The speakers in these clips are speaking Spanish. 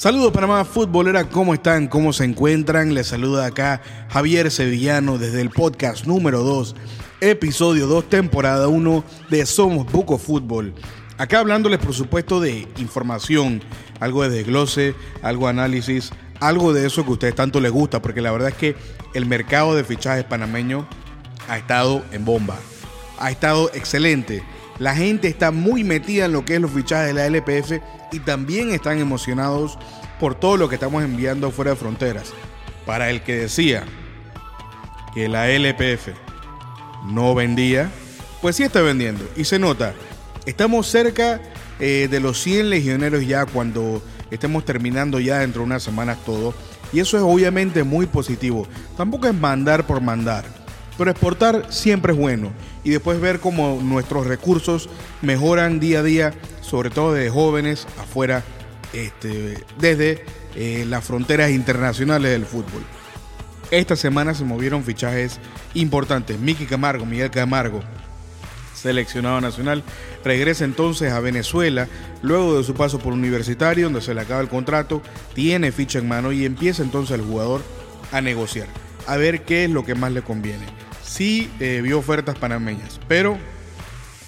Saludos Panamá Futbolera, ¿cómo están? ¿Cómo se encuentran? Les saluda acá Javier Sevillano desde el podcast número 2, episodio 2, temporada 1 de Somos Buco Fútbol. Acá hablándoles por supuesto de información, algo de desglose, algo de análisis, algo de eso que a ustedes tanto les gusta, porque la verdad es que el mercado de fichajes panameño ha estado en bomba, ha estado excelente. La gente está muy metida en lo que es los fichajes de la LPF y también están emocionados por todo lo que estamos enviando fuera de fronteras. Para el que decía que la LPF no vendía, pues sí está vendiendo y se nota. Estamos cerca eh, de los 100 legioneros ya cuando estemos terminando ya dentro de unas semanas todo. Y eso es obviamente muy positivo. Tampoco es mandar por mandar. Pero exportar siempre es bueno. Y después ver cómo nuestros recursos mejoran día a día sobre todo de jóvenes afuera, este, desde eh, las fronteras internacionales del fútbol. Esta semana se movieron fichajes importantes. Miki Camargo, Miguel Camargo, seleccionado nacional, regresa entonces a Venezuela luego de su paso por universitario, donde se le acaba el contrato, tiene ficha en mano y empieza entonces el jugador a negociar, a ver qué es lo que más le conviene. Sí eh, vio ofertas panameñas, pero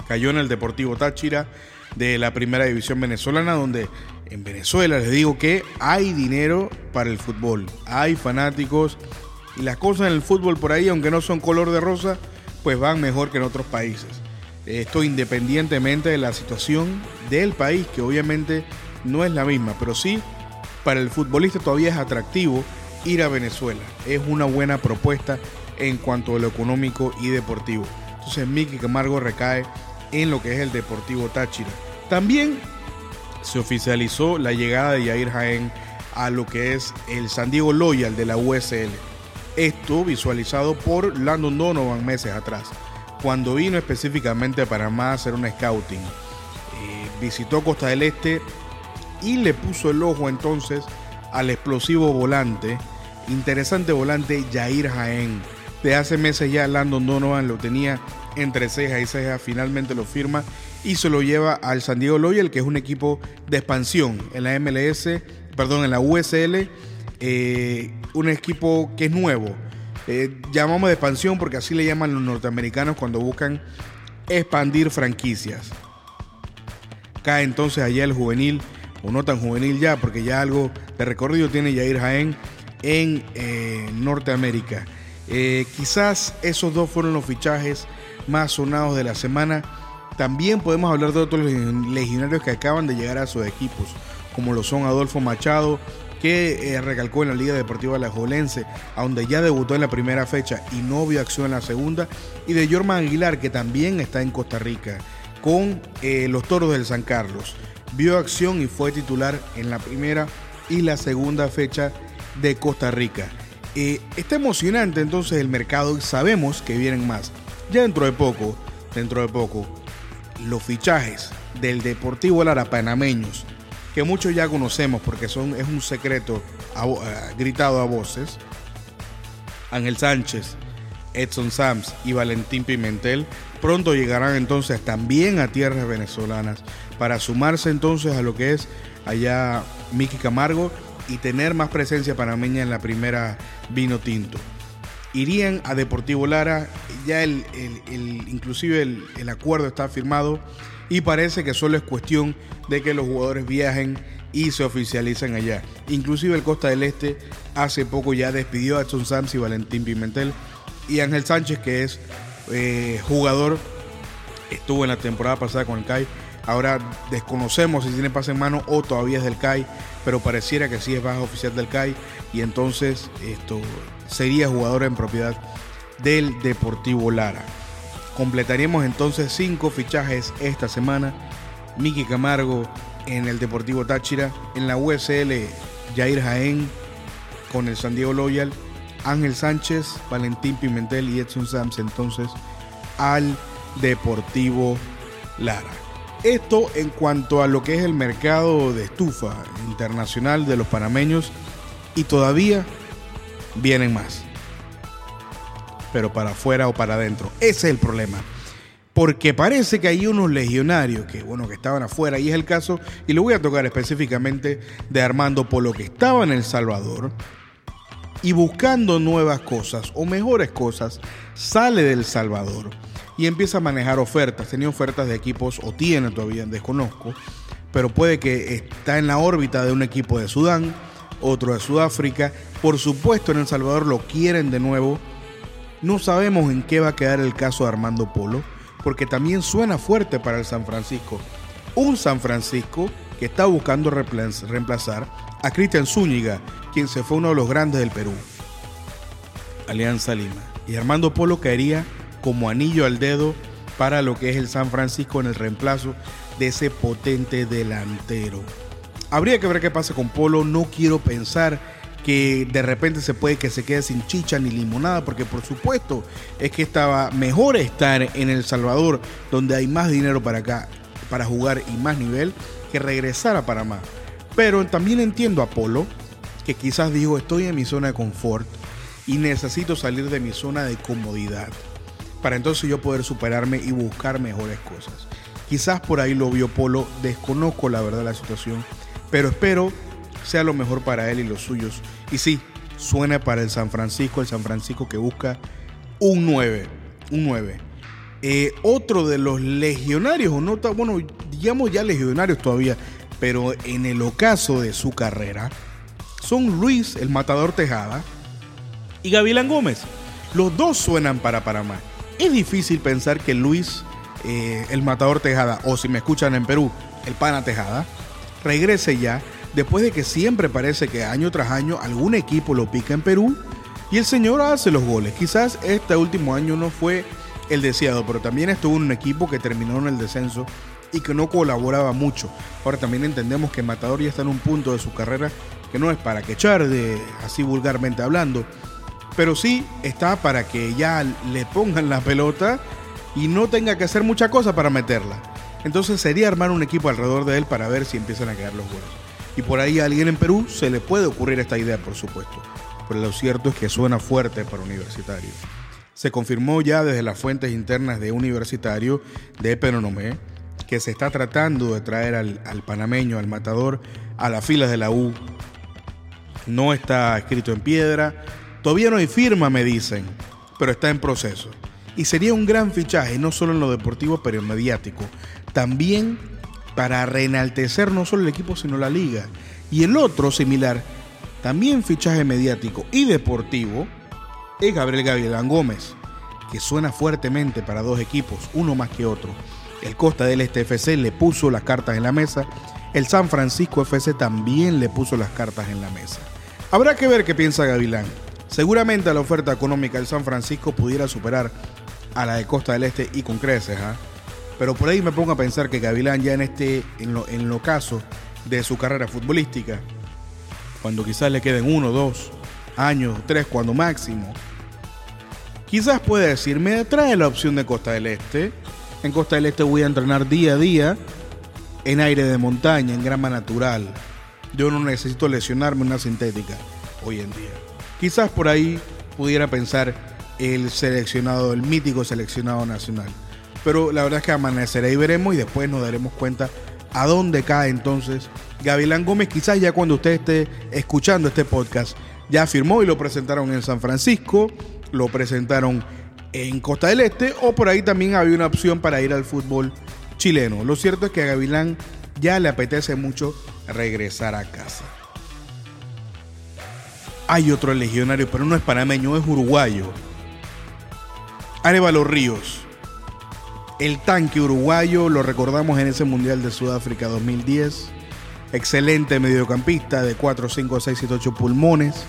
cayó en el Deportivo Táchira de la primera división venezolana, donde en Venezuela les digo que hay dinero para el fútbol, hay fanáticos y las cosas en el fútbol por ahí, aunque no son color de rosa, pues van mejor que en otros países. Esto independientemente de la situación del país, que obviamente no es la misma, pero sí para el futbolista todavía es atractivo ir a Venezuela. Es una buena propuesta en cuanto a lo económico y deportivo. Entonces Miki Camargo recae en lo que es el Deportivo Táchira. También se oficializó la llegada de Yair Jaén a lo que es el San Diego Loyal de la USL. Esto visualizado por Landon Donovan meses atrás, cuando vino específicamente a Panamá a hacer un scouting. Eh, visitó Costa del Este y le puso el ojo entonces al explosivo volante, interesante volante Yair Jaén. De hace meses ya Landon Donovan lo tenía entre ceja y ceja, finalmente lo firma y se lo lleva al San Diego Loyal, que es un equipo de expansión en la MLS, perdón, en la USL, eh, un equipo que es nuevo. Eh, llamamos de expansión porque así le llaman los norteamericanos cuando buscan expandir franquicias. Cae entonces allá el juvenil, o no tan juvenil ya, porque ya algo de recorrido tiene Jair Jaén en eh, Norteamérica. Quizás esos dos fueron los fichajes más sonados de la semana. También podemos hablar de otros legionarios que acaban de llegar a sus equipos, como lo son Adolfo Machado, que eh, recalcó en la Liga Deportiva Alajuelense, donde ya debutó en la primera fecha y no vio acción en la segunda, y de Jorman Aguilar, que también está en Costa Rica, con eh, los Toros del San Carlos. Vio acción y fue titular en la primera y la segunda fecha de Costa Rica. Eh, está emocionante entonces el mercado y sabemos que vienen más. Ya dentro de poco, dentro de poco, los fichajes del Deportivo Lara panameños, que muchos ya conocemos porque son, es un secreto gritado a voces. Ángel Sánchez, Edson Sams y Valentín Pimentel pronto llegarán entonces también a tierras venezolanas para sumarse entonces a lo que es allá Miki Camargo y tener más presencia panameña en la primera vino tinto irían a Deportivo Lara. Ya el, inclusive el, acuerdo está firmado y parece que solo es cuestión de que los jugadores viajen y se oficialicen allá. Inclusive el Costa del Este hace poco ya despidió a Edson Sams y Valentín Pimentel y Ángel Sánchez que es eh, jugador, estuvo en la temporada pasada con el CAI. Ahora desconocemos si tiene pase en mano o todavía es del CAI, pero pareciera que sí es baja oficial del CAI y entonces esto sería jugador en propiedad del Deportivo Lara. Completaríamos entonces cinco fichajes esta semana. Miki Camargo en el Deportivo Táchira, en la USL Jair Jaén con el San Diego Loyal, Ángel Sánchez, Valentín Pimentel y Edson Sams entonces al Deportivo Lara. Esto en cuanto a lo que es el mercado de estufa internacional de los panameños y todavía vienen más. Pero para afuera o para adentro. Ese es el problema. porque parece que hay unos legionarios que, bueno, que estaban afuera, y es el caso, y le voy a tocar específicamente de Armando Polo, que estaba en El Salvador, y buscando nuevas cosas o mejores cosas, sale del Salvador y empieza a manejar ofertas. Tenía ofertas de equipos, o tiene todavía, desconozco, pero puede que está en la órbita de un equipo de Sudán, otro de Sudáfrica. Por supuesto, en El Salvador lo quieren de nuevo. No sabemos en qué va a quedar el caso de Armando Polo, porque también suena fuerte para el San Francisco. Un San Francisco que está buscando reemplazar a Cristian Zúñiga, quien se fue uno de los grandes del Perú. Alianza Lima. Y Armando Polo caería como anillo al dedo para lo que es el San Francisco en el reemplazo de ese potente delantero. Habría que ver qué pasa con Polo. No quiero pensar que de repente se puede que se quede sin chicha ni limonada, porque por supuesto es que estaba mejor estar en El Salvador, donde hay más dinero para acá, para jugar y más nivel, que regresar a Panamá. Pero también entiendo a Polo, que quizás dijo, estoy en mi zona de confort y necesito salir de mi zona de comodidad, para entonces yo poder superarme y buscar mejores cosas. Quizás por ahí lo vio Polo, desconozco la verdad la situación, pero espero sea lo mejor para él y los suyos. Y sí, suena para el San Francisco, el San Francisco que busca un 9, un 9. Eh, otro de los legionarios, o no, bueno, digamos ya legionarios todavía, pero en el ocaso de su carrera, son Luis, el matador Tejada, y Gavilán Gómez. Los dos suenan para Panamá. Es difícil pensar que Luis, eh, el matador Tejada, o si me escuchan en Perú, el pana Tejada, regrese ya, después de que siempre parece que año tras año algún equipo lo pica en Perú y el señor hace los goles. Quizás este último año no fue el deseado, pero también estuvo en un equipo que terminó en el descenso y que no colaboraba mucho. Ahora también entendemos que Matador ya está en un punto de su carrera que no es para que echar, de, así vulgarmente hablando, pero sí está para que ya le pongan la pelota y no tenga que hacer mucha cosa para meterla. Entonces sería armar un equipo alrededor de él para ver si empiezan a quedar los goles. Y por ahí a alguien en Perú se le puede ocurrir esta idea, por supuesto. Pero lo cierto es que suena fuerte para Universitario. Se confirmó ya desde las fuentes internas de Universitario de Penonomé que se está tratando de traer al, al panameño, al matador, a las filas de la U. No está escrito en piedra, todavía no hay firma, me dicen, pero está en proceso. Y sería un gran fichaje, no solo en lo deportivo, pero en mediático, también para reenaltecer no solo el equipo, sino la liga. Y el otro similar, también fichaje mediático y deportivo, es Gabriel Gavilán Gómez, que suena fuertemente para dos equipos, uno más que otro. El Costa del Este FC le puso las cartas en la mesa, el San Francisco FC también le puso las cartas en la mesa. Habrá que ver qué piensa Gavilán. Seguramente la oferta económica del San Francisco pudiera superar a la de Costa del Este y con creces, ¿ah? Pero por ahí me pongo a pensar que Gavilán ya en este, en lo, en lo caso de su carrera futbolística, cuando quizás le queden uno, dos años, tres, cuando máximo, quizás puede decir, me la opción de Costa del Este. En Costa del Este voy a entrenar día a día en aire de montaña, en grama natural. Yo no necesito lesionarme una sintética hoy en día. Quizás por ahí pudiera pensar el seleccionado, el mítico seleccionado nacional pero la verdad es que amanecerá y veremos y después nos daremos cuenta a dónde cae entonces Gavilán Gómez. Quizás ya cuando usted esté escuchando este podcast, ya firmó y lo presentaron en San Francisco, lo presentaron en Costa del Este o por ahí también había una opción para ir al fútbol chileno. Lo cierto es que a Gavilán ya le apetece mucho regresar a casa. Hay otro legionario, pero no es panameño, es uruguayo. Arevalo Ríos el tanque uruguayo, lo recordamos en ese Mundial de Sudáfrica 2010. Excelente mediocampista de 4, 5, 6, 7, 8 pulmones.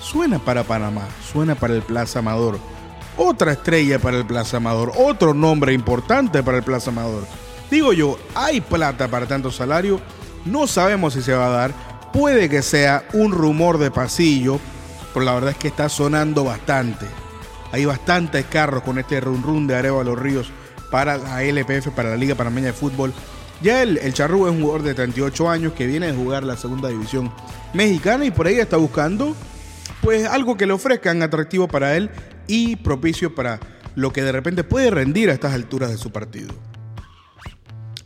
Suena para Panamá, suena para el Plaza Amador. Otra estrella para el Plaza Amador, otro nombre importante para el Plaza Amador. Digo yo, hay plata para tanto salario, no sabemos si se va a dar. Puede que sea un rumor de pasillo, pero la verdad es que está sonando bastante. Hay bastantes carros con este run run de Arevalo Ríos para la LPF, para la Liga Panameña de Fútbol. Ya el, el Charrú es un jugador de 38 años que viene a jugar la segunda división mexicana y por ahí está buscando pues algo que le ofrezcan atractivo para él y propicio para lo que de repente puede rendir a estas alturas de su partido.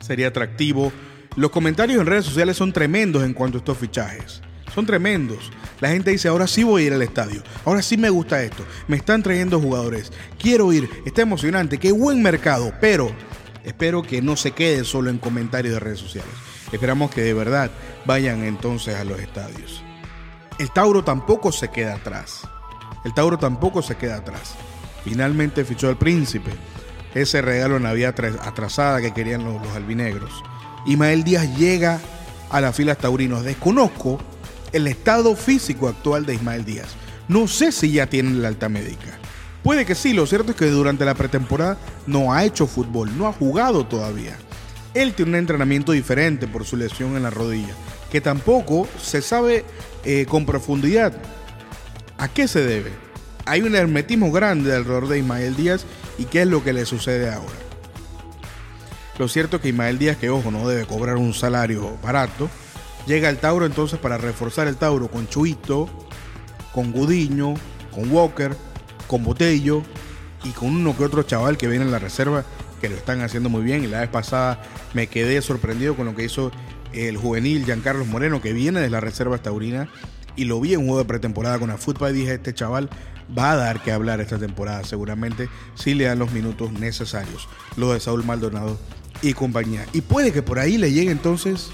Sería atractivo. Los comentarios en redes sociales son tremendos en cuanto a estos fichajes. Son tremendos. La gente dice, ahora sí voy a ir al estadio. Ahora sí me gusta esto. Me están trayendo jugadores. Quiero ir. Está emocionante. Qué buen mercado. Pero espero que no se quede solo en comentarios de redes sociales. Esperamos que de verdad vayan entonces a los estadios. El Tauro tampoco se queda atrás. El Tauro tampoco se queda atrás. Finalmente fichó al príncipe. Ese regalo en la vía atrasada que querían los, los albinegros. Ismael Díaz llega a las filas taurinos. Desconozco el estado físico actual de Ismael Díaz. No sé si ya tiene la alta médica. Puede que sí, lo cierto es que durante la pretemporada no ha hecho fútbol, no ha jugado todavía. Él tiene un entrenamiento diferente por su lesión en la rodilla, que tampoco se sabe eh, con profundidad a qué se debe. Hay un hermetismo grande alrededor de Ismael Díaz y qué es lo que le sucede ahora. Lo cierto es que Ismael Díaz, que ojo, no debe cobrar un salario barato, llega al Tauro entonces para reforzar el Tauro con Chuito, con Gudiño, con Walker, con Botello y con uno que otro chaval que viene en la reserva que lo están haciendo muy bien. Y la vez pasada me quedé sorprendido con lo que hizo el juvenil Giancarlos Moreno, que viene de la reserva taurina. Y lo vi en juego de pretemporada con la fútbol y dije, este chaval va a dar que hablar esta temporada seguramente si le dan los minutos necesarios. Lo de Saúl Maldonado y compañía. Y puede que por ahí le llegue entonces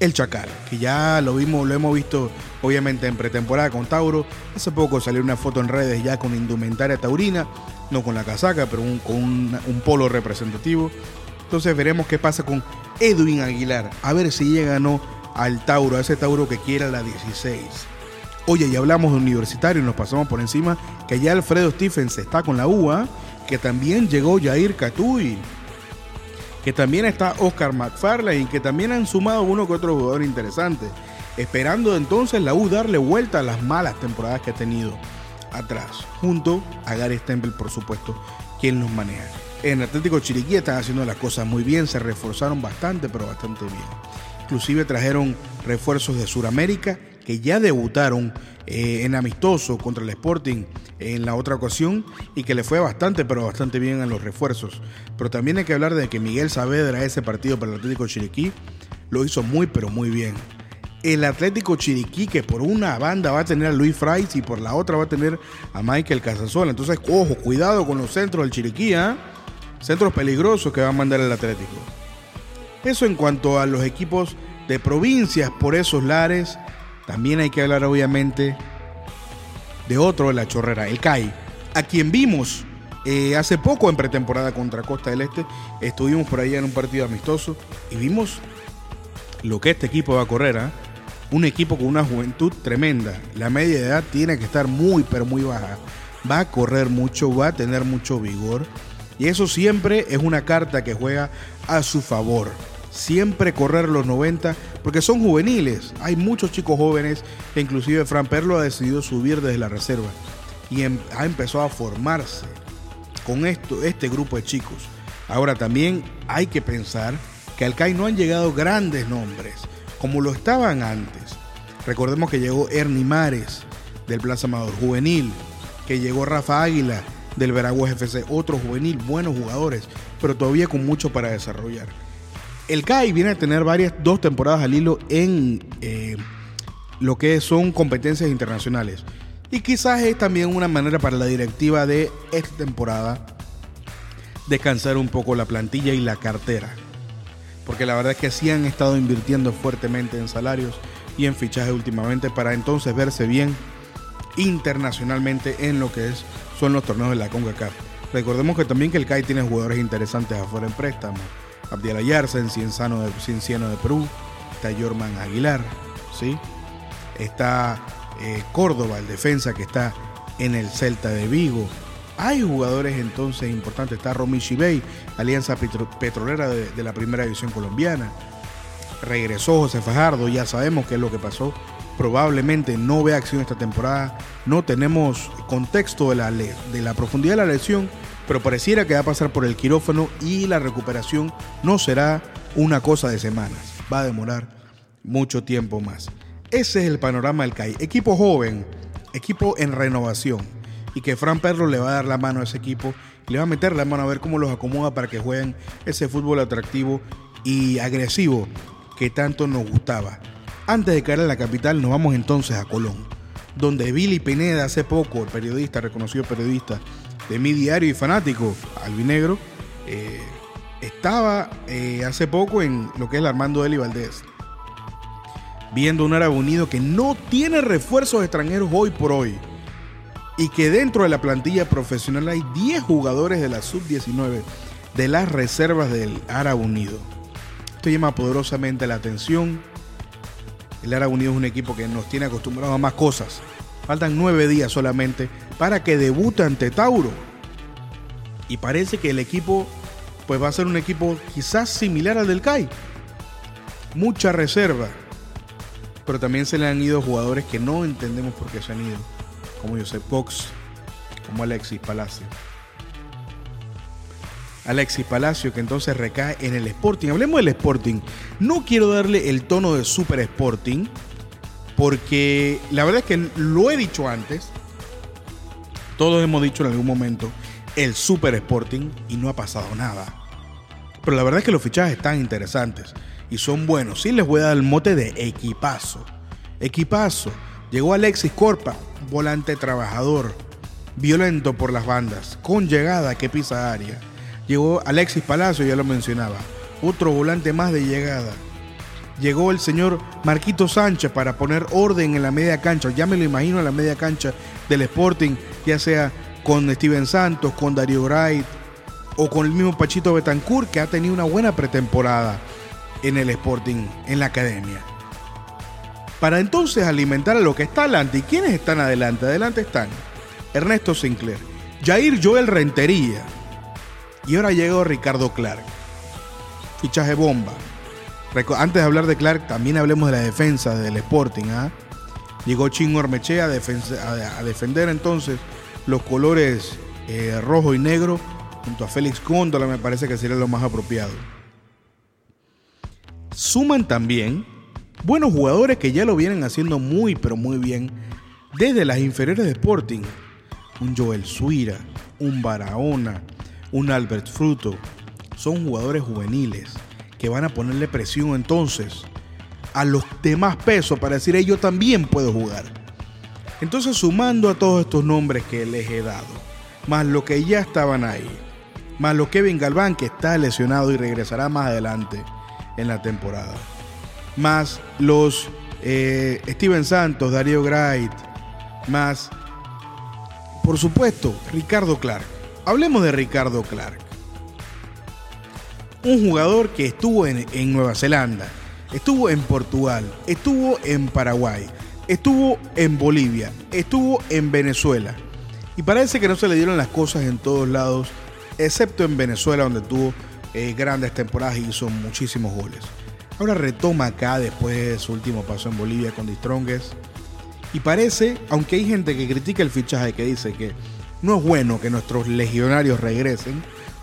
el Chacal, que ya lo vimos, lo hemos visto obviamente en pretemporada con Tauro. Hace poco salió una foto en redes ya con indumentaria taurina, no con la casaca, pero con un, polo representativo. Entonces veremos qué pasa con Edwin Aguilar, a ver si llega o no al Tauro, a ese Tauro que quiera la 16. Oye, y hablamos de universitario y nos pasamos por encima que ya Alfredo Stephens está con la UA, que también llegó Jair Catuy que también está Oscar McFarlane y que también han sumado uno que otro jugador interesante, esperando entonces la U darle vuelta a las malas temporadas que ha tenido atrás, junto a Gary Stempel, por supuesto, quien los maneja. En Atlético Chiriquí están haciendo las cosas muy bien, se reforzaron bastante, pero bastante bien. Inclusive trajeron refuerzos de Sudamérica que ya debutaron eh, en amistoso contra el Sporting en la otra ocasión y que le fue bastante, pero bastante bien en los refuerzos. Pero también hay que hablar de que Miguel Saavedra, ese partido para el Atlético Chiriquí, lo hizo muy, pero muy bien. El Atlético Chiriquí, que por una banda va a tener a Luis Frais y por la otra va a tener a Michael Casasola. Entonces, ojo, cuidado con los centros del Chiriquí, ¿ah? Centros peligrosos que va a mandar el Atlético. Eso en cuanto a los equipos de provincias por esos lares también hay que hablar obviamente de otro de la chorrera, el CAI, a quien vimos eh, hace poco en pretemporada contra Costa del Este. Estuvimos por ahí en un partido amistoso y vimos lo que este equipo va a correr. ¿ah? Un equipo con una juventud tremenda. La media de edad tiene que estar muy, pero muy baja. Va a correr mucho, va a tener mucho vigor. Y eso siempre es una carta que juega a su favor siempre correr los 90, porque son juveniles. Hay muchos chicos jóvenes, que inclusive Fran Perlo ha decidido subir desde la reserva y em, ha empezado a formarse con esto, este grupo de chicos. Ahora también hay que pensar que al CAI no han llegado grandes nombres, como lo estaban antes. Recordemos que llegó Ernie Mares del Plaza Amador Juvenil, que llegó Rafa Águila del Veragüez FC, otro juvenil, buenos jugadores, pero todavía con mucho para desarrollar. El CAI viene a tener varias, dos temporadas al hilo en eh, lo que son competencias internacionales. Y quizás es también una manera para la directiva de esta temporada descansar un poco la plantilla y la cartera. Porque la verdad es que sí han estado invirtiendo fuertemente en salarios y en fichajes últimamente para entonces verse bien internacionalmente en lo que es, son los torneos de la CONCACAF. Recordemos que también que el CAI tiene jugadores interesantes afuera en préstamo Abdiel Ayarza en Cienciano de, de Perú, está Jorman Aguilar, ¿sí? está eh, Córdoba, el defensa que está en el Celta de Vigo. Hay jugadores entonces importantes, está Romy Shibey, Alianza Petrolera de, de la Primera División Colombiana. Regresó José Fajardo, ya sabemos qué es lo que pasó. Probablemente no vea acción esta temporada. No tenemos contexto de la, de la profundidad de la lesión, pero pareciera que va a pasar por el quirófano y la recuperación no será una cosa de semanas, va a demorar mucho tiempo más. Ese es el panorama del CAI. Equipo joven, equipo en renovación. y que Fran Perro le va a dar la mano a ese equipo le va a meter la mano a ver cómo los acomoda para que jueguen ese fútbol atractivo y agresivo que tanto nos gustaba. Antes de caer a la capital, nos vamos entonces a Colón, donde Billy Pineda, hace poco, el periodista, reconocido periodista de mi diario y fanático, albinegro, eh, estaba eh, hace poco en lo que es el Armando Eli Valdés, viendo un Árabe Unido que no tiene refuerzos extranjeros hoy por hoy y que dentro de la plantilla profesional hay 10 jugadores de la sub-19 de las reservas del Árabe Unido. Esto llama poderosamente la atención. El Árabe Unido es un equipo que nos tiene acostumbrados a más cosas. Faltan nueve días solamente para que debute ante Tauro. Y parece que el equipo pues va a ser un equipo quizás similar al del CAI. Mucha reserva. Pero también se le han ido jugadores que no entendemos por qué se han ido. Como Joseph Cox, como Alexis Palacio. Alexis Palacio que entonces recae en el Sporting. Hablemos del Sporting. No quiero darle el tono de Super Sporting. Porque la verdad es que lo he dicho antes. Todos hemos dicho en algún momento el Super Sporting y no ha pasado nada. Pero la verdad es que los fichajes están interesantes y son buenos. Sí les voy a dar el mote de equipazo. Equipazo. Llegó Alexis Corpa, volante trabajador, violento por las bandas, con llegada que pisa área. Llegó Alexis Palacio, ya lo mencionaba, otro volante más de llegada. Llegó el señor Marquito Sánchez para poner orden en la media cancha. Ya me lo imagino en la media cancha del Sporting, ya sea con Steven Santos, con Darío Wright o con el mismo Pachito Betancourt que ha tenido una buena pretemporada en el Sporting, en la academia. Para entonces alimentar a lo que está adelante. ¿Y quiénes están adelante? Adelante están Ernesto Sinclair, Jair Joel Rentería y ahora llegó Ricardo Clark. Fichaje bomba. Antes de hablar de Clark, también hablemos de la defensa del Sporting. ¿ah? Llegó Chingo Ormechea a, defender entonces los colores eh, rojo y negro junto a Félix Cóndola me parece que sería lo más apropiado. Suman también buenos jugadores que ya lo vienen haciendo muy pero muy bien desde las inferiores de Sporting. Un Joel Suira, un Barahona, un Albert Fruto. Son jugadores juveniles que van a ponerle presión entonces a los demás pesos para decir, yo también puedo jugar. Entonces, sumando a todos estos nombres que les he dado, más lo que ya estaban ahí, más lo Kevin Galván que está lesionado y regresará más adelante en la temporada, más los eh, Steven Santos, Darío Wright, más, por supuesto, Ricardo Clark. Hablemos de Ricardo Clark. Un jugador que estuvo en, en Nueva Zelanda, estuvo en Portugal, estuvo en Paraguay, estuvo en Bolivia, estuvo en Venezuela. Y parece que no se le dieron las cosas en todos lados, excepto en Venezuela, donde tuvo eh, grandes temporadas y hizo muchísimos goles. Ahora retoma acá después de su último paso en Bolivia con Distrongues. Y parece, aunque hay gente que critica el fichaje, que dice que no es bueno que nuestros legionarios regresen,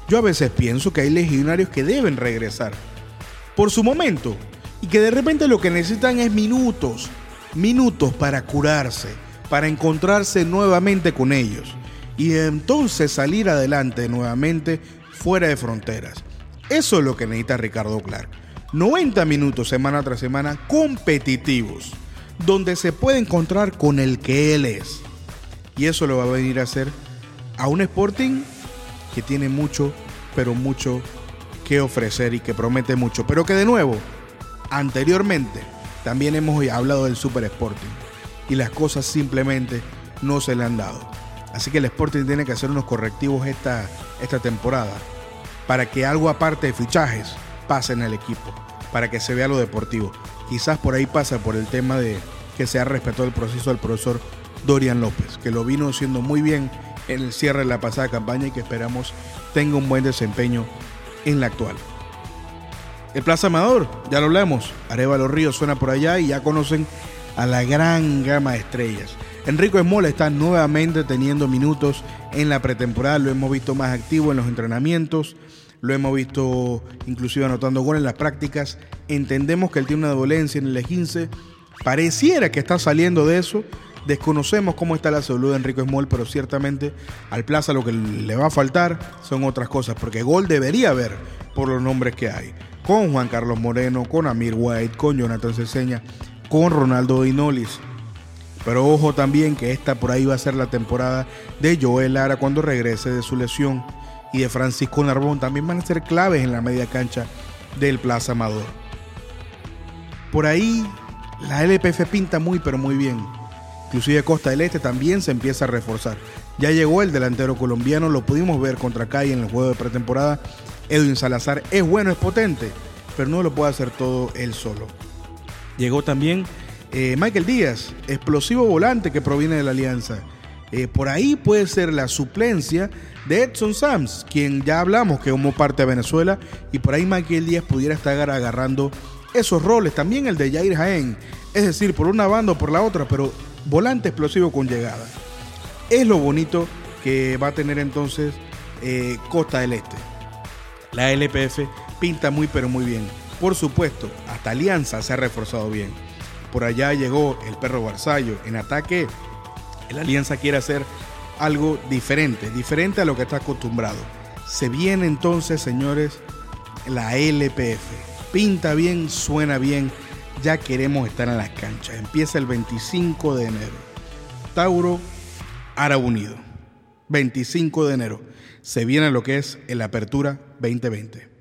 yo a veces pienso que hay legionarios que deben regresar por su momento y que de repente lo que necesitan es minutos, minutos para curarse, para encontrarse nuevamente con ellos y entonces salir adelante nuevamente fuera de fronteras. Eso es lo que necesita Ricardo Clark. 90 minutos semana tras semana competitivos, donde se puede encontrar con el que él es. Y eso lo va a venir a hacer a un Sporting que tiene mucho, pero mucho que ofrecer y que promete mucho. Pero que de nuevo, anteriormente también hemos hablado del Super Sporting y las cosas simplemente no se le han dado. Así que el Sporting tiene que hacer unos correctivos esta, esta temporada para que algo aparte de fichajes pase en el equipo, para que se vea lo deportivo. Quizás por ahí pasa por el tema de que se ha respetado el proceso del profesor Dorian López, que lo vino haciendo muy bien en el cierre de la pasada campaña y que esperamos tenga un buen desempeño en la actual. El Plaza Amador, ya lo hablamos. Arevalo Ríos suena por allá y ya conocen a la gran gama de estrellas. Enrico Esmola está nuevamente teniendo minutos en la pretemporada, lo hemos visto más activo en los entrenamientos, lo hemos visto inclusive anotando goles en las prácticas. Entendemos que él tiene una dolencia en el 15 pareciera que está saliendo de eso, Desconocemos cómo está la salud de Enrico Small, pero ciertamente al Plaza lo que le va a faltar son otras cosas, porque gol debería haber por los nombres que hay. Con Juan Carlos Moreno, con Amir White, con Jonathan Ceseña, con Ronaldo Dinolis. Pero ojo también que esta por ahí va a ser la temporada de Joel Lara cuando regrese de su lesión y de Francisco Narbón también van a ser claves en la media cancha del Plaza Amador. Por ahí la LPF pinta muy pero muy bien. Inclusive Costa del Este también se empieza a reforzar. Ya llegó el delantero colombiano, lo pudimos ver contra Calle en el juego de pretemporada. Edwin Salazar es bueno, es potente, pero no lo puede hacer todo él solo. Llegó también eh, Michael Díaz, explosivo volante que proviene de la Alianza. Eh, por ahí puede ser la suplencia de Edson Sams, quien ya hablamos que como parte de Venezuela, y por ahí Michael Díaz pudiera estar agarrando esos roles, también el de Jair Jaén, es decir, por una banda o por la otra, pero volante explosivo con llegada. Es lo bonito que va a tener entonces eh, Costa del Este. La LPF pinta muy pero muy bien. Por supuesto, hasta Alianza se ha reforzado bien. Por allá llegó el perro Barzallo. En ataque, la Alianza quiere hacer algo diferente, diferente a lo que está acostumbrado. Se viene entonces, señores, la LPF. Pinta bien, suena bien. Ya queremos estar en las canchas. Empieza el 25 de enero. Tauro, Ara Unido. 25 de enero. Se viene lo que es el Apertura 2020.